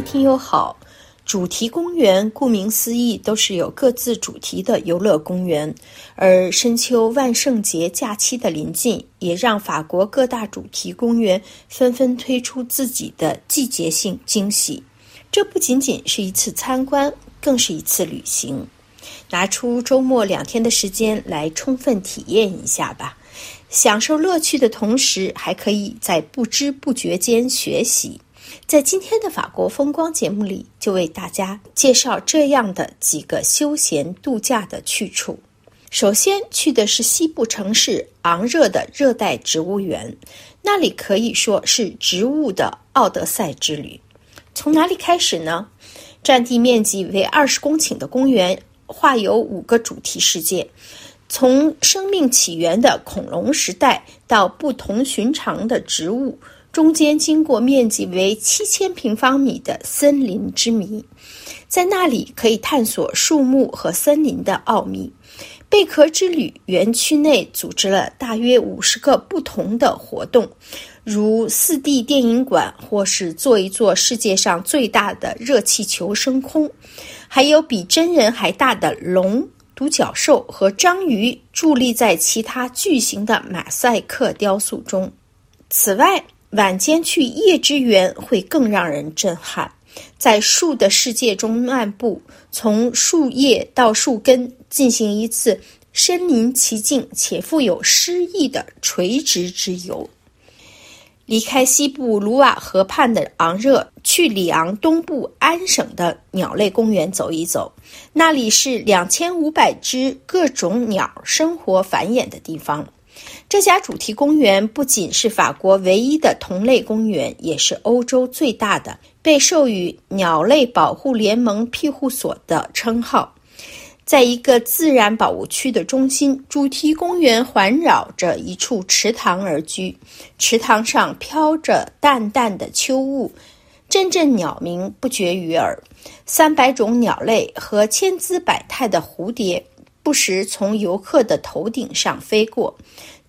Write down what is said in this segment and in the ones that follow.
听友好。主题公园顾名思义都是有各自主题的游乐公园，而深秋万圣节假期的临近，也让法国各大主题公园纷纷推出自己的季节性惊喜。这不仅仅是一次参观，更是一次旅行。拿出周末两天的时间来充分体验一下吧，享受乐趣的同时，还可以在不知不觉间学习。在今天的法国风光节目里，就为大家介绍这样的几个休闲度假的去处。首先去的是西部城市昂热的热带植物园，那里可以说是植物的奥德赛之旅。从哪里开始呢？占地面积为二十公顷的公园，画有五个主题世界，从生命起源的恐龙时代到不同寻常的植物。中间经过面积为七千平方米的森林之谜，在那里可以探索树木和森林的奥秘。贝壳之旅园区内组织了大约五十个不同的活动，如四 D 电影馆，或是坐一坐世界上最大的热气球升空，还有比真人还大的龙、独角兽和章鱼伫立在其他巨型的马赛克雕塑中。此外，晚间去夜之园会更让人震撼，在树的世界中漫步，从树叶到树根，进行一次身临其境且富有诗意的垂直之游。离开西部卢瓦河畔的昂热，去里昂东部安省的鸟类公园走一走，那里是两千五百只各种鸟生活繁衍的地方。这家主题公园不仅是法国唯一的同类公园，也是欧洲最大的，被授予鸟类保护联盟庇护所的称号。在一个自然保护区的中心，主题公园环绕着一处池塘而居，池塘上飘着淡淡的秋雾，阵阵鸟鸣不绝于耳，三百种鸟类和千姿百态的蝴蝶。不时从游客的头顶上飞过，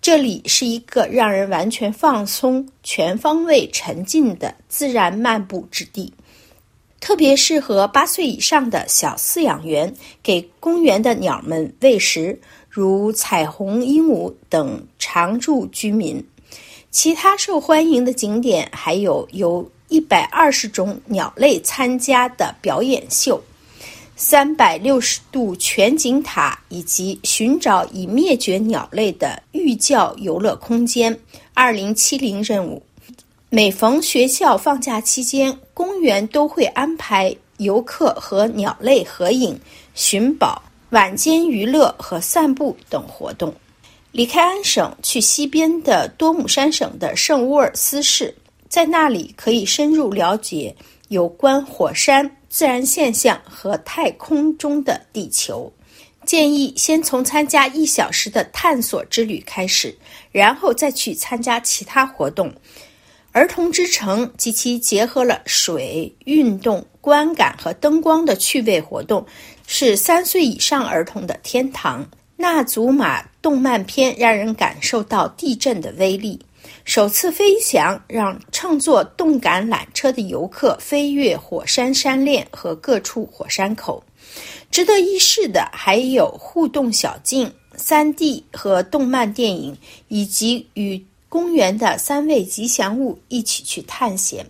这里是一个让人完全放松、全方位沉浸的自然漫步之地，特别适合八岁以上的小饲养员给公园的鸟们喂食，如彩虹鹦鹉等常住居民。其他受欢迎的景点还有由一百二十种鸟类参加的表演秀。三百六十度全景塔以及寻找已灭绝鸟类的寓教游乐空间。二零七零任务，每逢学校放假期间，公园都会安排游客和鸟类合影、寻宝、晚间娱乐和散步等活动。离开安省，去西边的多姆山省的圣乌尔斯市，在那里可以深入了解有关火山。自然现象和太空中的地球，建议先从参加一小时的探索之旅开始，然后再去参加其他活动。儿童之城及其结合了水、运动、观感和灯光的趣味活动，是三岁以上儿童的天堂。纳祖马动漫片让人感受到地震的威力。首次飞翔让乘坐动感缆车的游客飞越火山山链和各处火山口。值得一试的还有互动小径、3D 和动漫电影，以及与公园的三位吉祥物一起去探险。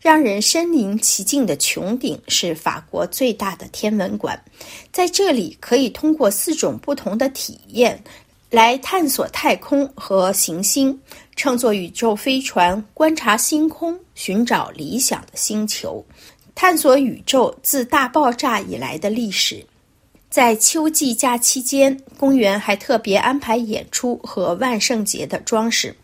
让人身临其境的穹顶是法国最大的天文馆，在这里可以通过四种不同的体验。来探索太空和行星，乘坐宇宙飞船观察星空，寻找理想的星球，探索宇宙自大爆炸以来的历史。在秋季假期间，公园还特别安排演出和万圣节的装饰。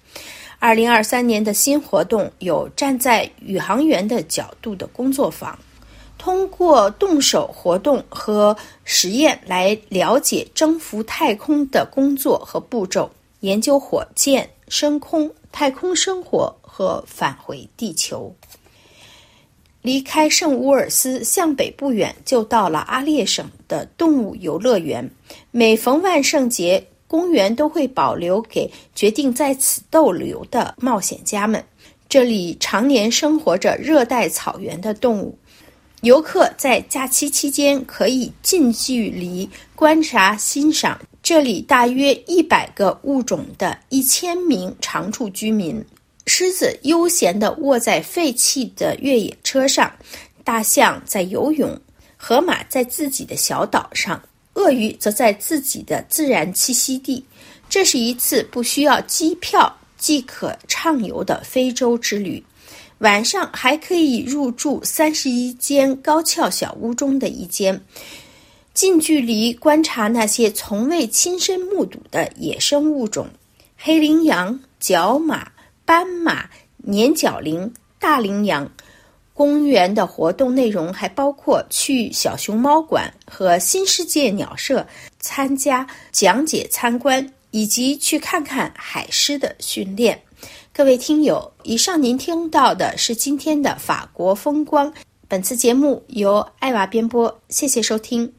二零二三年的新活动有站在宇航员的角度的工作坊。通过动手活动和实验来了解征服太空的工作和步骤，研究火箭升空、太空生活和返回地球。离开圣乌尔斯向北不远，就到了阿列省的动物游乐园。每逢万圣节，公园都会保留给决定在此逗留的冒险家们。这里常年生活着热带草原的动物。游客在假期期间可以近距离观察欣赏这里大约一百个物种的一千名常住居民。狮子悠闲地卧在废弃的越野车上，大象在游泳，河马在自己的小岛上，鳄鱼则在自己的自然栖息地。这是一次不需要机票即可畅游的非洲之旅。晚上还可以入住三十一间高翘小屋中的一间，近距离观察那些从未亲身目睹的野生物种：黑羚羊、角马、斑马、年角羚、大羚羊。公园的活动内容还包括去小熊猫馆和新世界鸟舍参加讲解参观，以及去看看海狮的训练。各位听友，以上您听到的是今天的法国风光。本次节目由艾娃编播，谢谢收听。